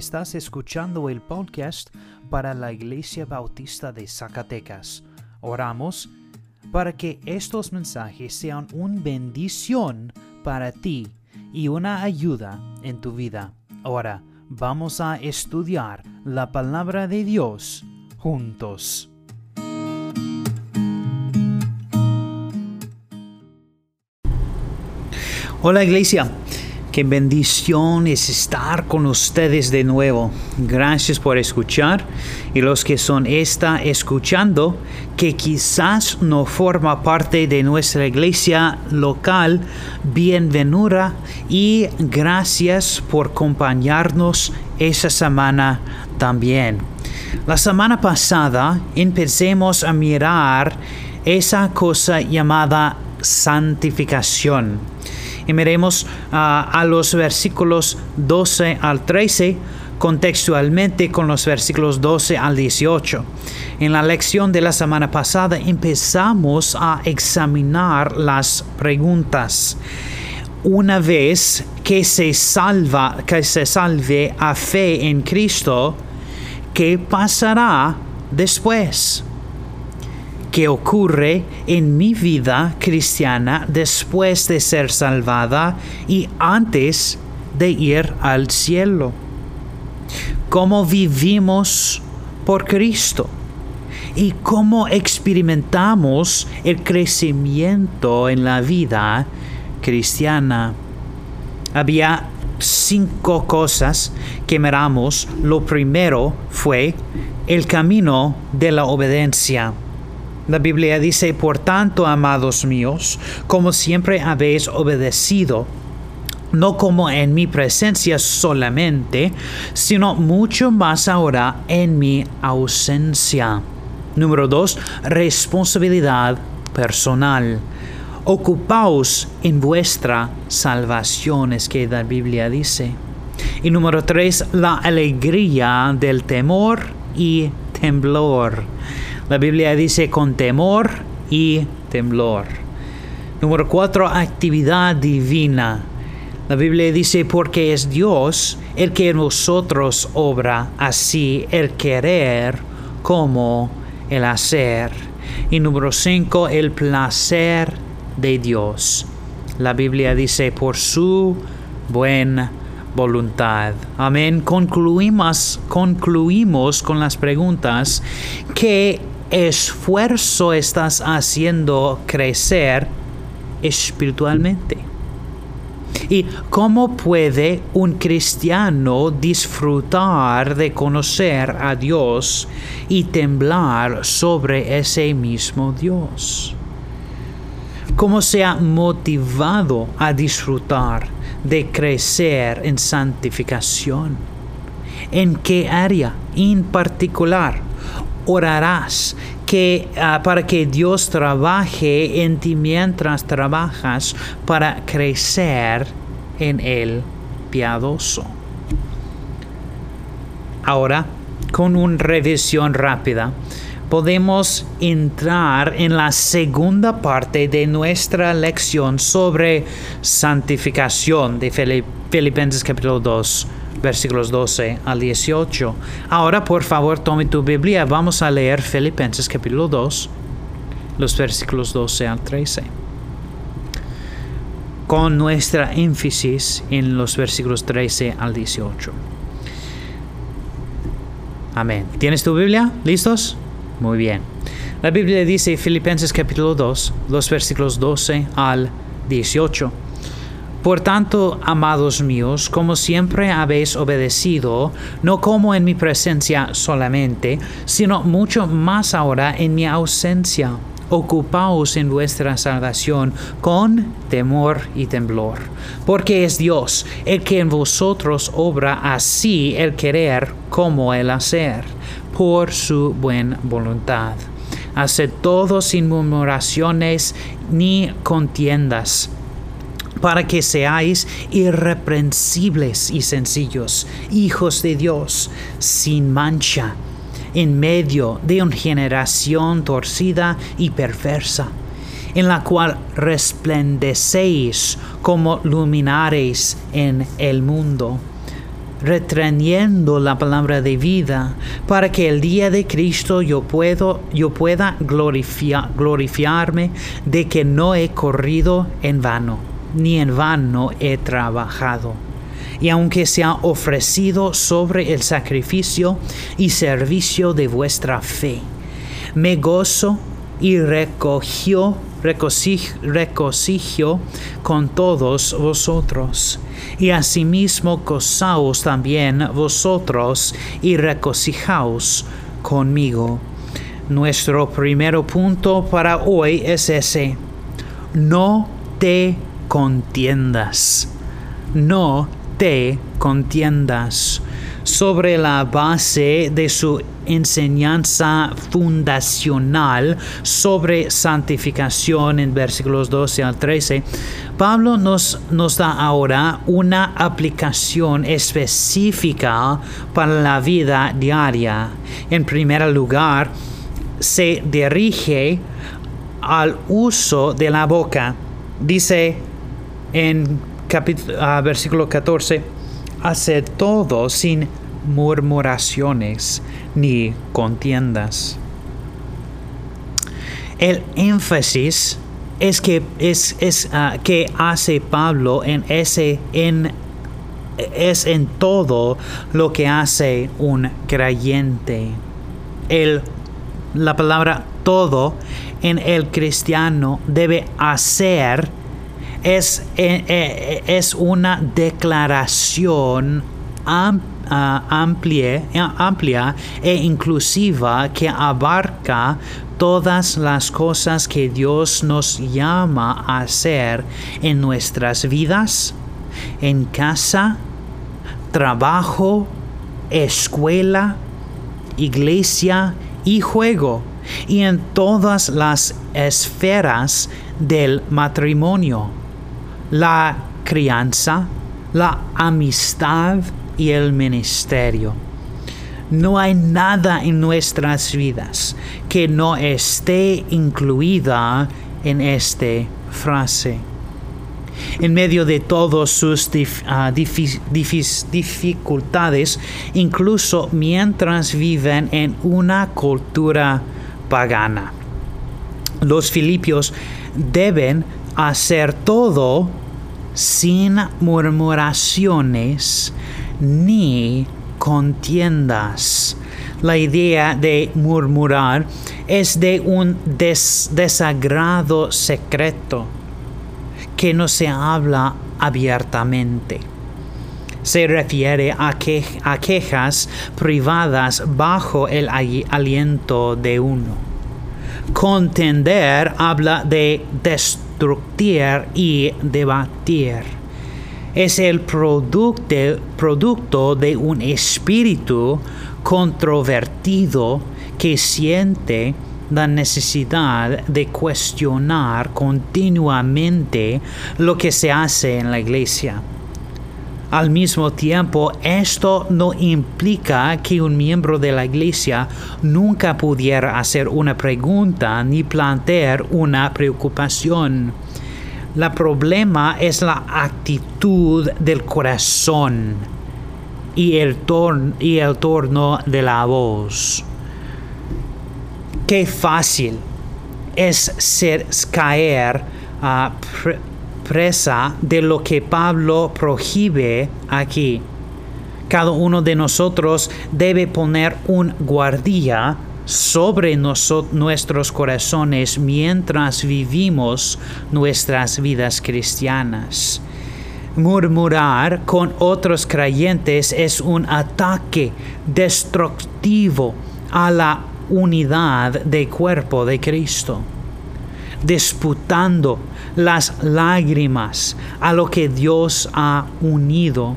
Estás escuchando el podcast para la Iglesia Bautista de Zacatecas. Oramos para que estos mensajes sean una bendición para ti y una ayuda en tu vida. Ahora vamos a estudiar la palabra de Dios juntos. Hola iglesia, qué bendición es estar con ustedes de nuevo. Gracias por escuchar y los que son esta escuchando que quizás no forma parte de nuestra iglesia local, bienvenida y gracias por acompañarnos esa semana también. La semana pasada empecemos a mirar esa cosa llamada santificación y miremos ah, a los versículos 12 al 13 contextualmente con los versículos 12 al 18. En la lección de la semana pasada empezamos a examinar las preguntas. Una vez que se salva, que se salve a fe en Cristo, ¿qué pasará después? ¿Qué ocurre en mi vida cristiana después de ser salvada y antes de ir al cielo. Cómo vivimos por Cristo y cómo experimentamos el crecimiento en la vida cristiana. Había cinco cosas que miramos. Lo primero fue el camino de la obediencia. La Biblia dice, por tanto, amados míos, como siempre habéis obedecido, no como en mi presencia solamente, sino mucho más ahora en mi ausencia. Número dos, responsabilidad personal. Ocupaos en vuestra salvación, es que la Biblia dice. Y número tres, la alegría del temor y temblor. La Biblia dice con temor y temblor. Número cuatro, actividad divina. La Biblia dice porque es Dios el que en vosotros obra así el querer como el hacer. Y número cinco, el placer de Dios. La Biblia dice por su buena voluntad. Amén. Concluimos, concluimos con las preguntas que esfuerzo estás haciendo crecer espiritualmente? ¿Y cómo puede un cristiano disfrutar de conocer a Dios y temblar sobre ese mismo Dios? ¿Cómo se ha motivado a disfrutar de crecer en santificación? ¿En qué área en particular orarás que, ah, para que Dios trabaje en ti mientras trabajas para crecer en el piadoso. Ahora, con una revisión rápida, podemos entrar en la segunda parte de nuestra lección sobre santificación de Filipenses capítulo 2 versículos 12 al 18. Ahora, por favor, tome tu Biblia. Vamos a leer Filipenses capítulo 2, los versículos 12 al 13. Con nuestra énfasis en los versículos 13 al 18. Amén. ¿Tienes tu Biblia? ¿Listos? Muy bien. La Biblia dice Filipenses capítulo 2, los versículos 12 al 18. Por tanto, amados míos, como siempre habéis obedecido, no como en mi presencia solamente, sino mucho más ahora en mi ausencia. Ocupaos en vuestra salvación con temor y temblor, porque es Dios el que en vosotros obra así el querer como el hacer, por su buena voluntad. Haced todo sin murmuraciones ni contiendas para que seáis irreprensibles y sencillos, hijos de Dios, sin mancha, en medio de una generación torcida y perversa, en la cual resplandecéis como luminares en el mundo, reteniendo la palabra de vida, para que el día de Cristo yo, puedo, yo pueda glorifiarme de que no he corrido en vano, ni en vano he trabajado. Y aunque se ha ofrecido sobre el sacrificio y servicio de vuestra fe, me gozo y recogió, regocijo con todos vosotros y asimismo gozaos también vosotros y regocijaos conmigo. Nuestro primer punto para hoy es ese. No te contiendas. No te contiendas sobre la base de su enseñanza fundacional sobre santificación en versículos 12 al 13, Pablo nos, nos da ahora una aplicación específica para la vida diaria. En primer lugar, se dirige al uso de la boca. Dice en ah, versículo 14, hace todo sin murmuraciones ni contiendas. El énfasis es que, es, es, ah, que hace Pablo en ese en, es en todo lo que hace un creyente. El, la palabra todo en el cristiano debe hacer es, eh, eh, es una declaración amplia, amplia e inclusiva que abarca todas las cosas que Dios nos llama a hacer en nuestras vidas, en casa, trabajo, escuela, iglesia y juego, y en todas las esferas del matrimonio, la crianza, la amistad y el ministerio. No hay nada en nuestras vidas que no esté incluida en esta frase. En medio de todas sus ah, dificultades, incluso mientras viven en una cultura pagana. Los filipios deben hacer todo sin murmuraciones ni contiendas. La idea de murmurar es de un desagrado secreto que no se habla abiertamente. Se refiere a, a quejas privadas bajo el aliento de uno. Contender habla de y debatir es el producto, de un espíritu controvertido que siente la necesidad de cuestionar continuamente lo que se hace en la iglesia. Al mismo tiempo, esto no implica que un miembro de la iglesia nunca pudiera hacer una pregunta ni plantear una preocupación. La problema es la actitud del corazón y el, y el torno de la voz. Qué fácil es ser, caer a presa de lo que Pablo prohíbe aquí. Cada uno de nosotros debe poner un guardia sobre nuestros corazones mientras vivimos nuestras vidas cristianas. Murmurar con otros creyentes es un ataque destructivo a la unidad del cuerpo de Cristo, disputando las lágrimas a lo que Dios ha unido.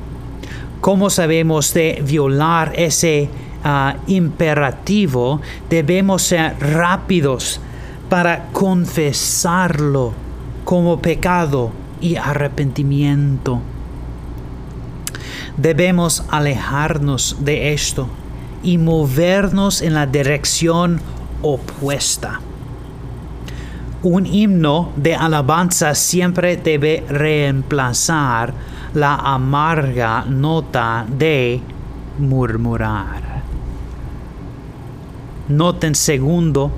¿Cómo sabemos de violar ese Ah, imperativo, debemos ser rápidos para confesarlo como pecado y arrepentimiento. Debemos alejarnos de esto y movernos en la dirección opuesta. Un himno de alabanza siempre debe reemplazar la amarga nota de murmurar. Noten segundo,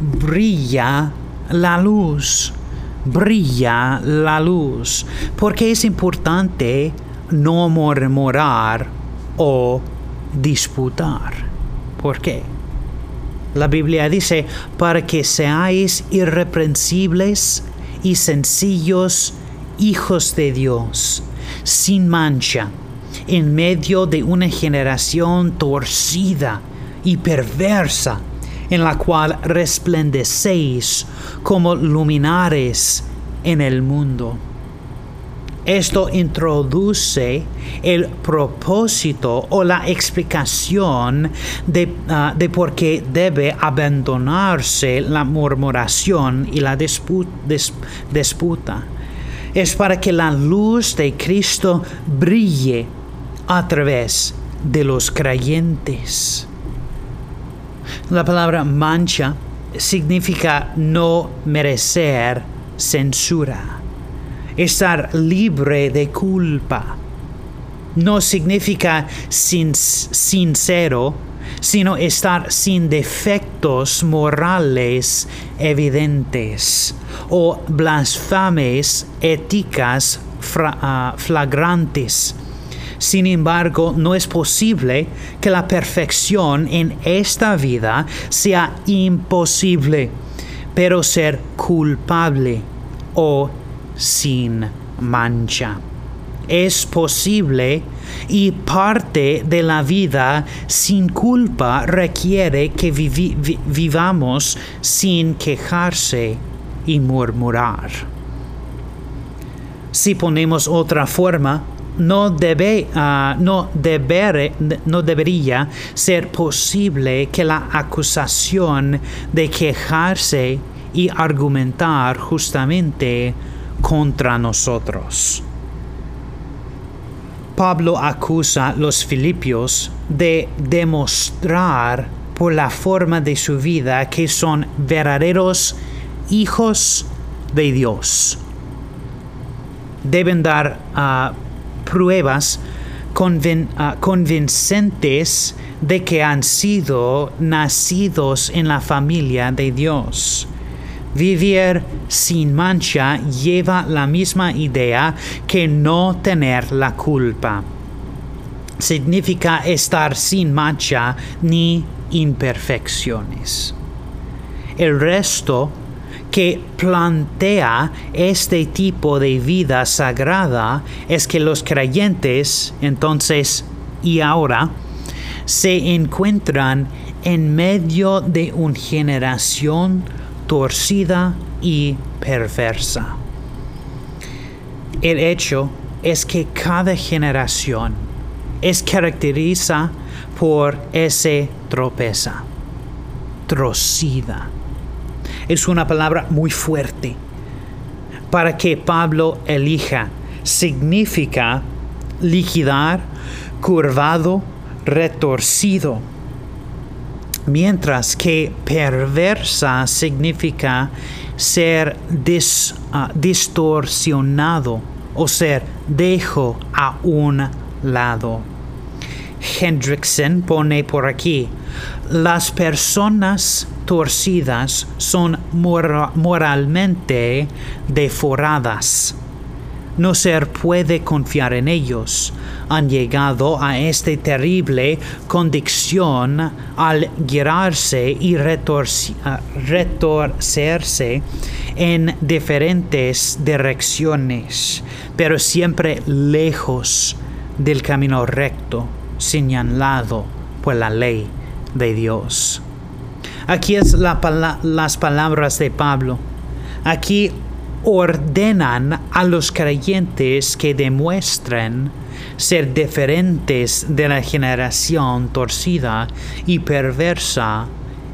brilla la luz, brilla la luz, porque es importante no murmurar o disputar. ¿Por qué? La Biblia dice, para que seáis irreprensibles y sencillos hijos de Dios, sin mancha, en medio de una generación torcida y perversa, en la cual resplandecéis como luminares en el mundo. Esto introduce el propósito o la explicación de, ah, de por qué debe abandonarse la murmuración y la disputa. Es para que la luz de Cristo brille a través de los creyentes. La palabra mancha significa no merecer censura estar libre de culpa. No significa sincero, sino estar sin defectos morales evidentes o blasfemes éticas ah, flagrantes. Sin embargo, no es posible que la perfección en esta vida sea imposible, pero ser culpable o sin mancha. Es posible y parte de la vida sin culpa requiere que vivamos sin quejarse y murmurar. Si ponemos otra forma, no, debe, ah, no, no debería ser posible que la acusación de quejarse y argumentar justamente contra nosotros. Pablo acusa a los filipios de demostrar por la forma de su vida que son verdaderos hijos de Dios. Deben dar ah, pruebas ah, convincentes de que han sido nacidos en la familia de Dios. Vivir sin mancha lleva la misma idea que no tener la culpa. Significa estar sin mancha ni imperfecciones. El resto que plantea este tipo de vida sagrada es que los creyentes, entonces y ahora, se encuentran en medio de una generación torcida y perversa. El hecho es que cada generación es caracteriza por ese tropeza, trocida. Es una palabra muy fuerte. Para que Pablo elija, significa liquidar, curvado, retorcido mientras que perversa significa ser ah, distorsionado o ser dejo a un lado. Hendrickson pone por aquí, las personas torcidas son moralmente deforadas no se puede confiar en ellos. Han llegado a esta terrible condición al girarse y retorcerse en diferentes direcciones, pero siempre lejos del camino recto señalado por la ley de Dios. Aquí es las palabras de Pablo. Aquí ordenan a los creyentes que demuestren ser diferentes de la generación torcida y perversa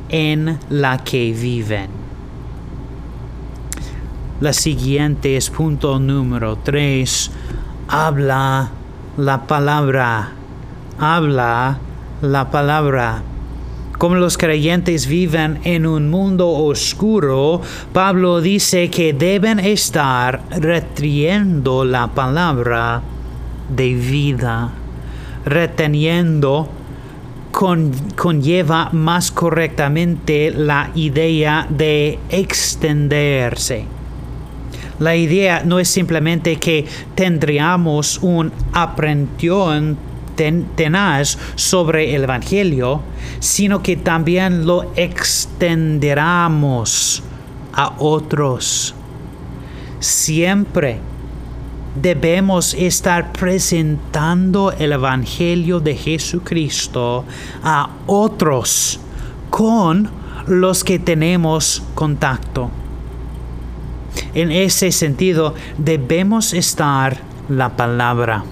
en la que viven. La siguiente es punto número 3. Habla la palabra. Habla la palabra. Como los creyentes viven en un mundo oscuro, Pablo dice que deben estar reteniendo la palabra de vida. Reteniendo conlleva más correctamente la idea de extenderse. La idea no es simplemente que tendríamos un aprendión tenaz sobre el Evangelio, sino que también lo extenderemos a otros. Siempre debemos estar presentando el Evangelio de Jesucristo a otros con los que tenemos contacto. En ese sentido, debemos estar la palabra.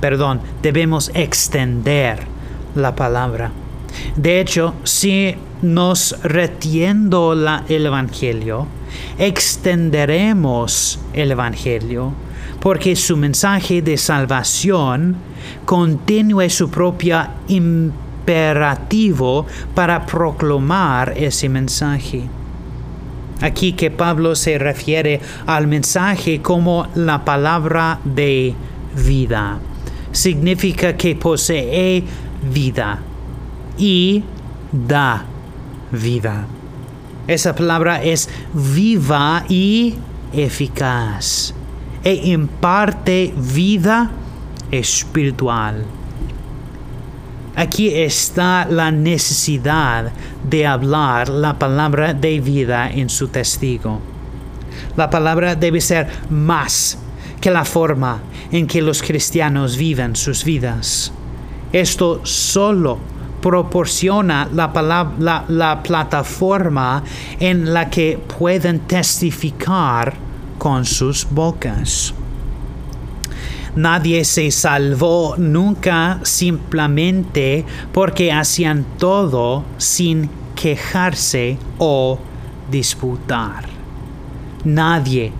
Perdón, debemos extender la palabra. De hecho, si nos retiendo el Evangelio, extenderemos el Evangelio, porque su mensaje de salvación contiene su propio imperativo para proclamar ese mensaje. Aquí que Pablo se refiere al mensaje como la palabra de vida. Significa que posee vida y da vida. Esa palabra es viva y eficaz e imparte vida espiritual. Aquí está la necesidad de hablar la palabra de vida en su testigo. La palabra debe ser más la forma en que los cristianos viven sus vidas. Esto solo proporciona la, la, plataforma en la que pueden testificar con sus bocas. Nadie se salvó nunca simplemente porque hacían todo sin quejarse o disputar. Nadie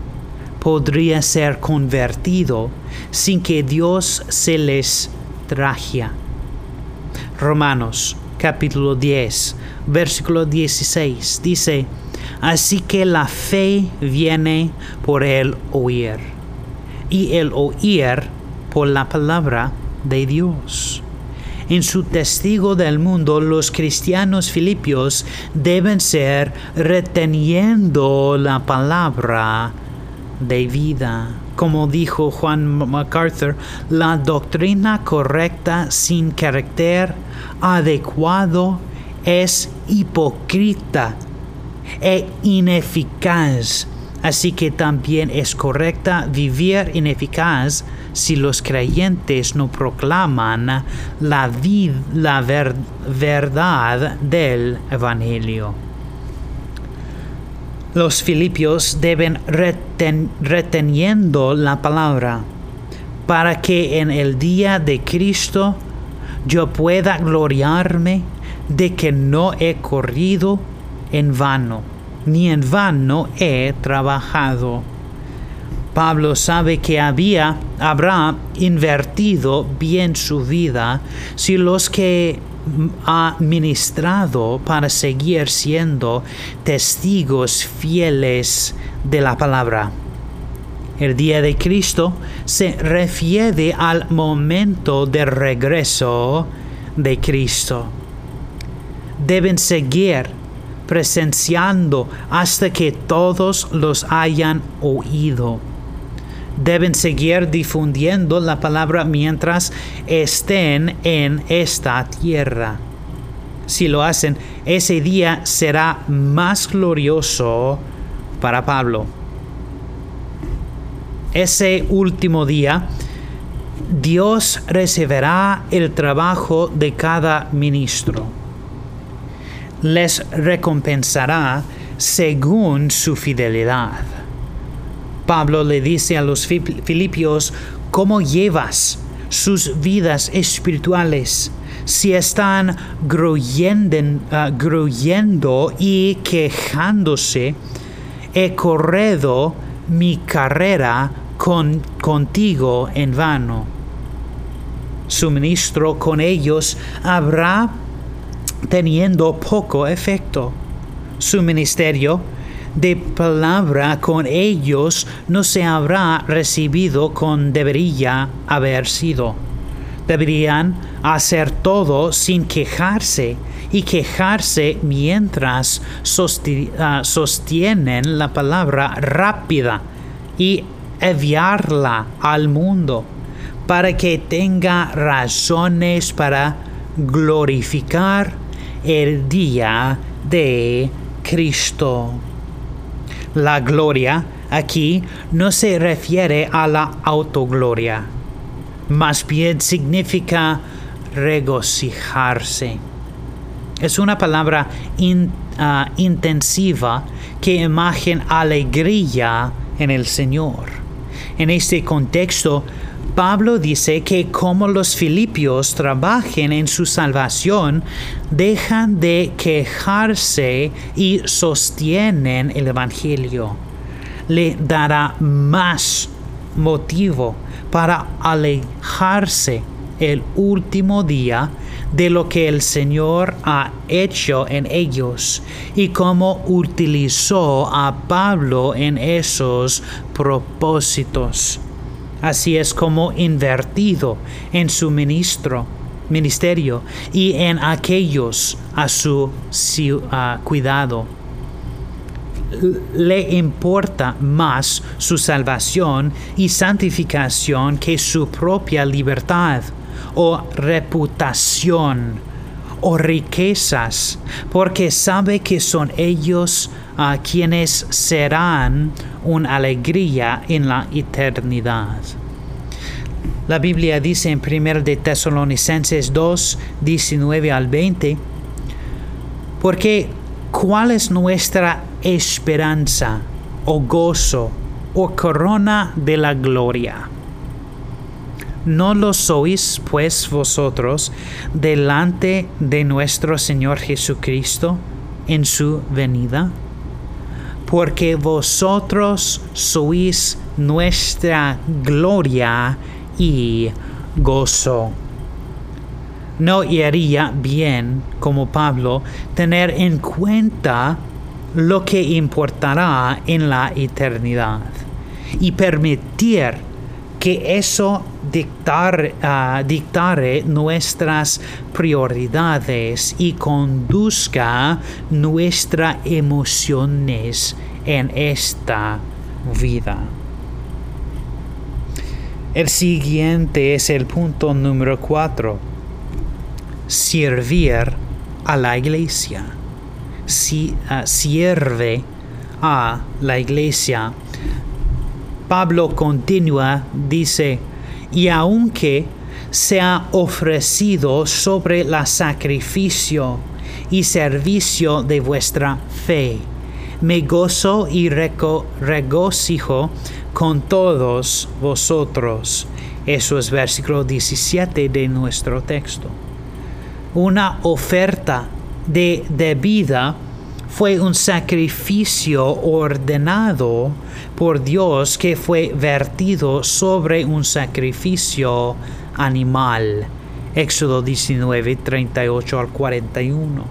podría ser convertido sin que Dios se les trajera. Romanos capítulo 10, versículo 16 dice, Así que la fe viene por el oír y el oír por la palabra de Dios. En su testigo del mundo, los cristianos filipios deben ser reteniendo la palabra de vida. Como dijo Juan MacArthur, la doctrina correcta sin carácter adecuado es hipócrita e ineficaz Así que también es correcta vivir ineficaz si los creyentes no proclaman la, la verdad del Evangelio. Los filipios deben reteniendo la palabra para que en el día de Cristo yo pueda gloriarme de que no he corrido en vano ni en vano he trabajado. Pablo sabe que había, habrá invertido bien su vida si los que ha ministrado para seguir siendo testigos fieles de la palabra. El día de Cristo se refiere al momento de regreso de Cristo. Deben seguir presenciando hasta que todos los hayan oído. Deben seguir difundiendo la palabra mientras estén en esta tierra. Si lo hacen, ese día será más glorioso para Pablo. Ese último día, Dios recibirá el trabajo de cada ministro les recompensará según su fidelidad. Pablo le dice a los filipios cómo llevas sus vidas espirituales si están ah, gruyendo, y quejándose, he corrido mi carrera con, contigo en vano. su ministro con ellos habrá teniendo poco efecto. Su ministerio de palabra con ellos no se habrá recibido con debería haber sido. Deberían hacer todo sin quejarse y quejarse mientras ah, sostienen la palabra rápida y enviarla al mundo para que tenga razones para glorificar el día de Cristo. La gloria aquí no se refiere a la autogloria, más bien significa regocijarse. Es una palabra ah, intensiva que imagen alegría en el Señor. En este contexto, Pablo dice que como los filipios trabajen en su salvación, dejan de quejarse y sostienen el Evangelio. Le dará más motivo para alejarse el último día de lo que el Señor ha hecho en ellos y cómo utilizó a Pablo en esos propósitos. Así es como invertido en su ministro, ministerio y en aquellos a su cuidado. Le importa más su salvación y santificación que su propia libertad o reputación o riquezas, porque sabe que son ellos a quienes serán una alegría en la eternidad. La Biblia dice en 1 de Tesalonicenses 2, 19 al 20, porque ¿cuál es nuestra esperanza o gozo o corona de la gloria? ¿No lo sois pues vosotros delante de nuestro Señor Jesucristo en su venida? Porque vosotros sois nuestra gloria y gozo. No iría bien, como Pablo, tener en cuenta lo que importará en la eternidad y permitir que eso dictar, uh, dictare nuestras prioridades y conduzca nuestras emociones en esta vida. El siguiente es el punto número cuatro. Servir a la iglesia. Si, uh, sirve a la iglesia Pablo continúa, dice, y aunque se ha ofrecido sobre la sacrificio y servicio de vuestra fe, me gozo y regocijo con todos vosotros. Eso es versículo 17 de nuestro texto. Una oferta de debida fue un sacrificio ordenado por Dios que fue vertido sobre un sacrificio animal. Éxodo 19, 38 al 41.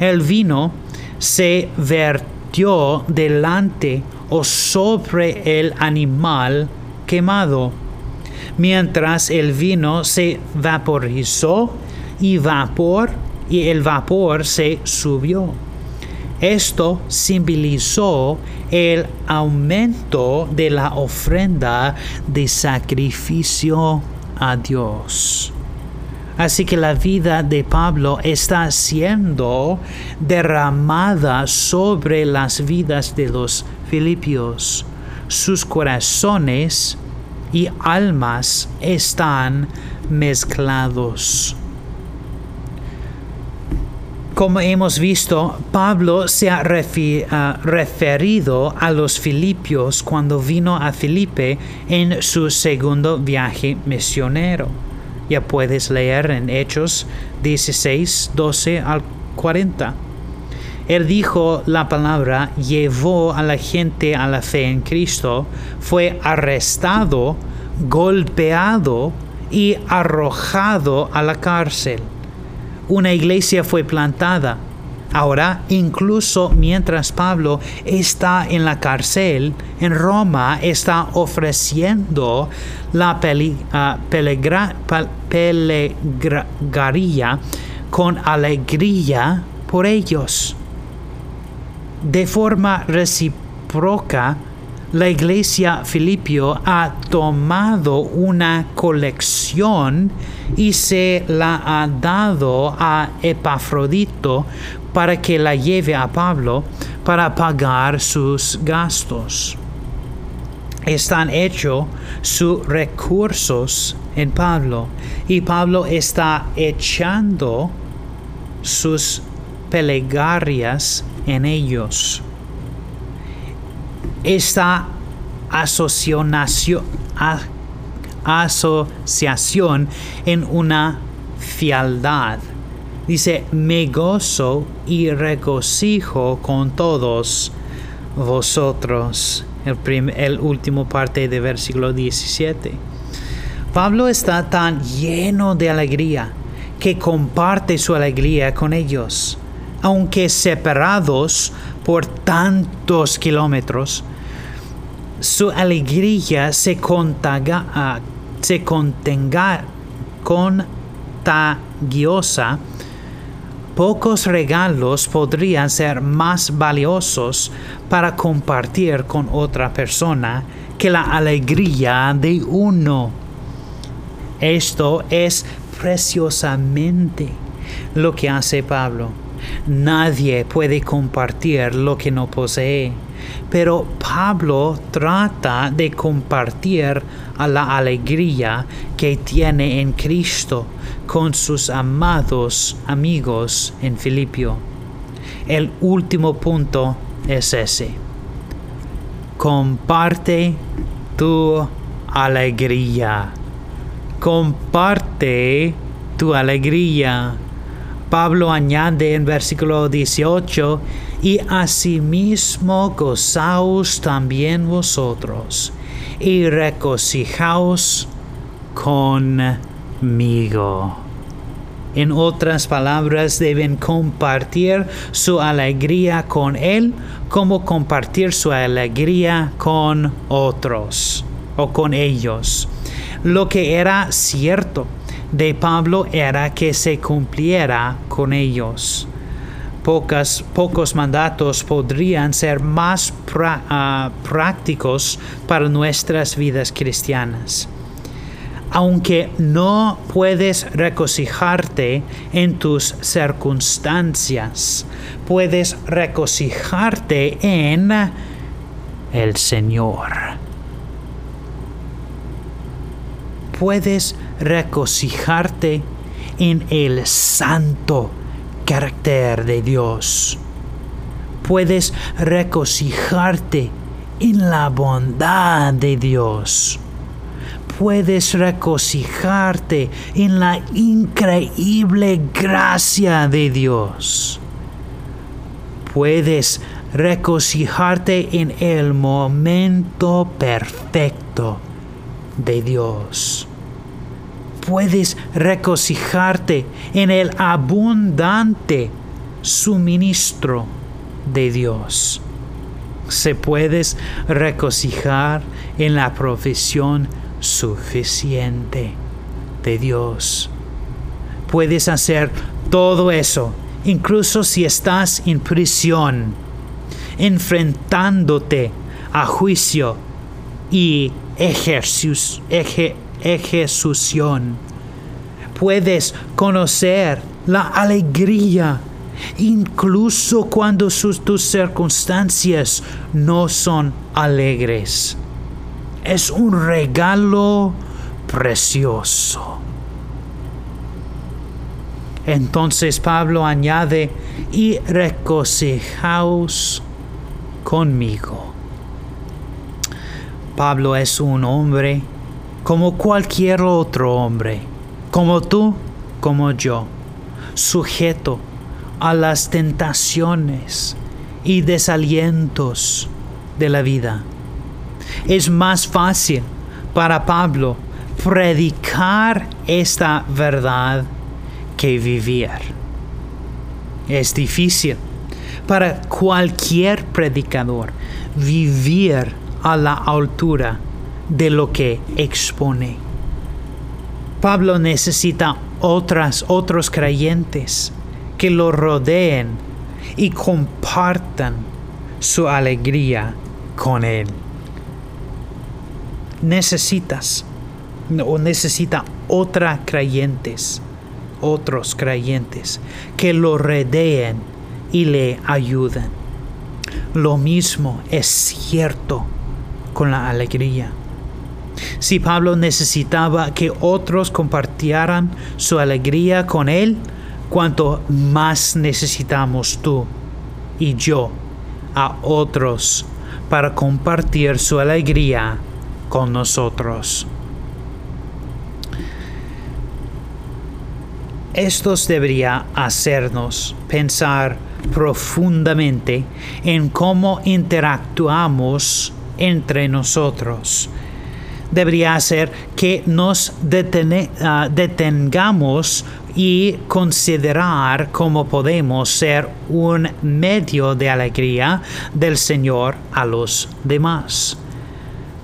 El vino se vertió delante o sobre el animal quemado, mientras el vino se vaporizó y vapor y el vapor se subió. Esto simbolizó el aumento de la ofrenda de sacrificio a Dios. Así que la vida de Pablo está siendo derramada sobre las vidas de los filipios. Sus corazones y almas están mezclados. Como hemos visto, Pablo se ha referido a los filipios cuando vino a Filipe en su segundo viaje misionero. Ya puedes leer en Hechos 16, 12 al 40. Él dijo la palabra, llevó a la gente a la fe en Cristo, fue arrestado, golpeado y arrojado a la cárcel. Una iglesia fue plantada. Ahora, incluso mientras Pablo está en la cárcel en Roma, está ofreciendo la ah, pelegaría con alegría por ellos. De forma recíproca, la iglesia Filipio ha tomado una colección y se la ha dado a Epafrodito para que la lleve a Pablo para pagar sus gastos. Están hechos sus recursos en Pablo y Pablo está echando sus pelegarias en ellos. Esta asociación, en una fialdad. Dice, me gozo y regocijo con todos vosotros. El, el último parte del versículo 17. Pablo está tan lleno de alegría que comparte su alegría con ellos. Aunque separados por tantos kilómetros, su alegría se, contaga, uh, se contenga, contagiosa. Pocos regalos podrían ser más valiosos para compartir con otra persona que la alegría de uno. Esto es preciosamente lo que hace Pablo. Nadie puede compartir lo que no posee. Pero Pablo trata de compartir la alegría que tiene en Cristo con sus amados amigos en Filipio. El último punto es ese. Comparte tu alegría. Comparte tu alegría. Pablo añade en versículo 18, y asimismo gozaos también vosotros, y regocijaos conmigo. En otras palabras, deben compartir su alegría con Él como compartir su alegría con otros o con ellos. Lo que era cierto de Pablo era que se cumpliera con ellos. Pocos mandatos podrían ser más ah, prácticos para nuestras vidas cristianas. Aunque no puedes regocijarte en tus circunstancias, puedes regocijarte en el Señor. Puedes regocijarte en el santo carácter de Dios. Puedes regocijarte en la bondad de Dios. Puedes regocijarte en la increíble gracia de Dios. Puedes regocijarte en el momento perfecto de Dios puedes regocijarte en el abundante suministro de Dios. Se puedes regocijar en la profesión suficiente de Dios. Puedes hacer todo eso, incluso si estás en prisión, enfrentándote a juicio y ejercicio, ejecución. Puedes conocer la alegría incluso cuando sus, tus circunstancias no son alegres. Es un regalo precioso. Entonces Pablo añade, y regocijaos conmigo. Pablo es un hombre como cualquier otro hombre, como tú, como yo, sujeto a las tentaciones y desalientos de la vida. Es más fácil para Pablo predicar esta verdad que vivir. Es difícil para cualquier predicador vivir a la altura de lo que expone. Pablo necesita otras, otros creyentes que lo rodeen y compartan su alegría con él. Necesitas o necesita otra creyentes, otros creyentes que lo rodeen y le ayuden. Lo mismo es cierto con la alegría. Si Pablo necesitaba que otros compartieran su alegría con él, cuanto más necesitamos tú y yo a otros para compartir su alegría con nosotros. Estos debería hacernos pensar profundamente en cómo interactuamos entre nosotros. Debería hacer que nos ah, detengamos y considerar cómo podemos ser un medio de alegría del Señor a los demás.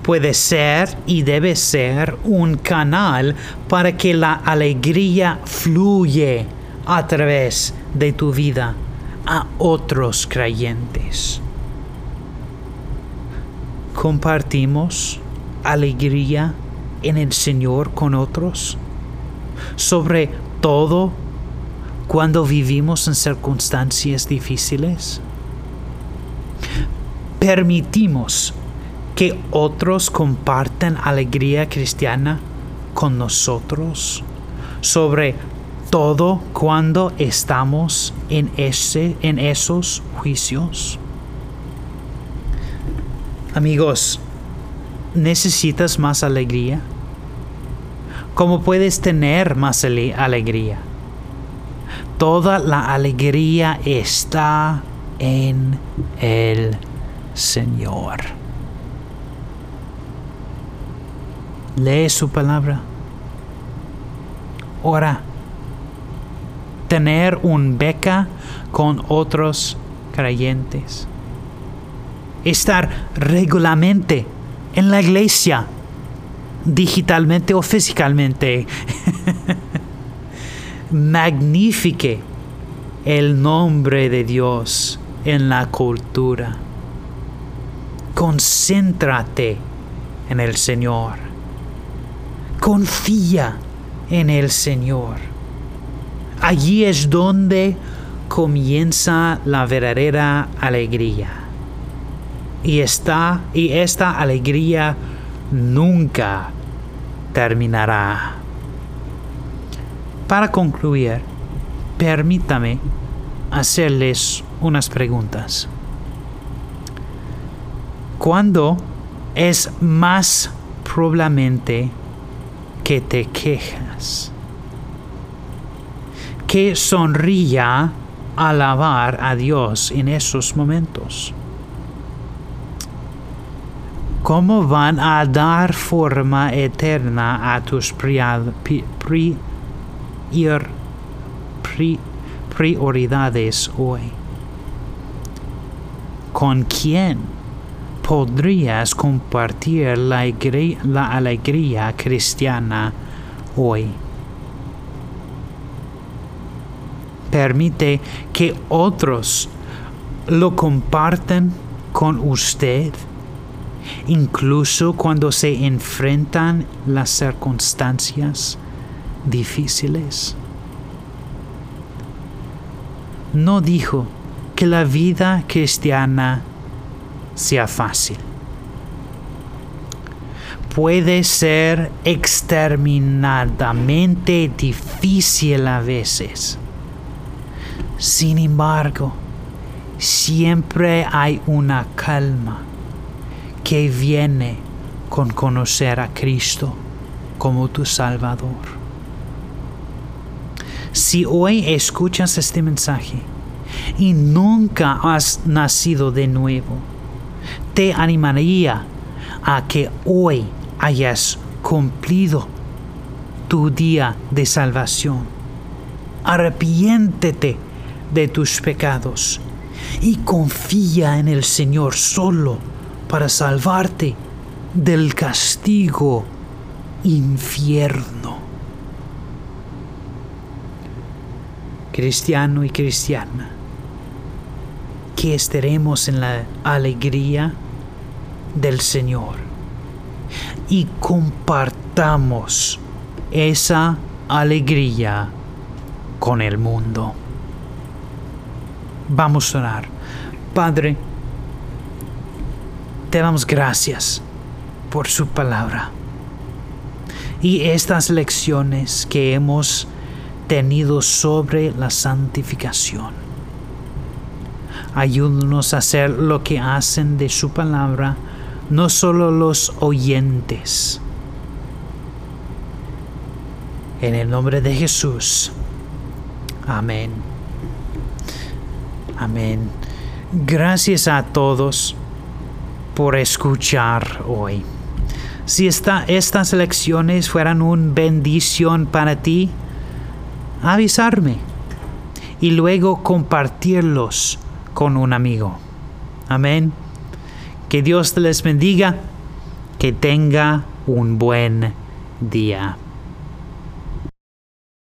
Puede ser y debe ser un canal para que la alegría fluye a través de tu vida a otros creyentes. Compartimos alegría en el Señor con otros, sobre todo cuando vivimos en circunstancias difíciles. Permitimos que otros compartan alegría cristiana con nosotros, sobre todo cuando estamos en, ese, en esos juicios? Amigos, ¿necesitas más alegría? ¿Cómo puedes tener más alegría? Toda la alegría está en el Señor. Lee su palabra. Ora tener un beca con otros creyentes. Estar regularmente en la iglesia, digitalmente o físicamente. Magnifique el nombre de Dios en la cultura. Concéntrate en el Señor. Confía en el Señor Allí es donde comienza la verdadera alegría. Y esta, y esta alegría nunca terminará. Para concluir, permítame hacerles unas preguntas. ¿Cuándo es más probablemente que te quejas? que sonría alabar a Dios en esos momentos. ¿Cómo van a dar forma eterna a tus prioridades hoy? ¿Con quién podrías compartir la, la alegría cristiana hoy? permite que otros lo compartan con usted, incluso cuando se enfrentan las circunstancias difíciles. No dijo que la vida cristiana sea fácil. Puede ser exterminadamente difícil a veces sin embargo, siempre hay una calma que viene con conocer a Cristo como tu Salvador. Si hoy escuchas este mensaje y nunca has nacido de nuevo, te animaría a que hoy hayas cumplido tu día de salvación. Arrepiéntete de tus pecados y confía en el Señor solo para salvarte del castigo infierno. Cristiano y cristiana, que estaremos en la alegría del Señor y compartamos esa alegría con el mundo. Vamos a orar. Padre, te damos gracias por su palabra y estas lecciones que hemos tenido sobre la santificación. Ayúdanos a hacer lo que hacen de su palabra no solo los oyentes. En el nombre de Jesús. Amén. Amén. Gracias a todos por escuchar hoy. Si estas lecciones fueran una bendición para ti, avisarme y luego compartirlos con un amigo. Amén. Que Dios les bendiga, que tenga un buen día.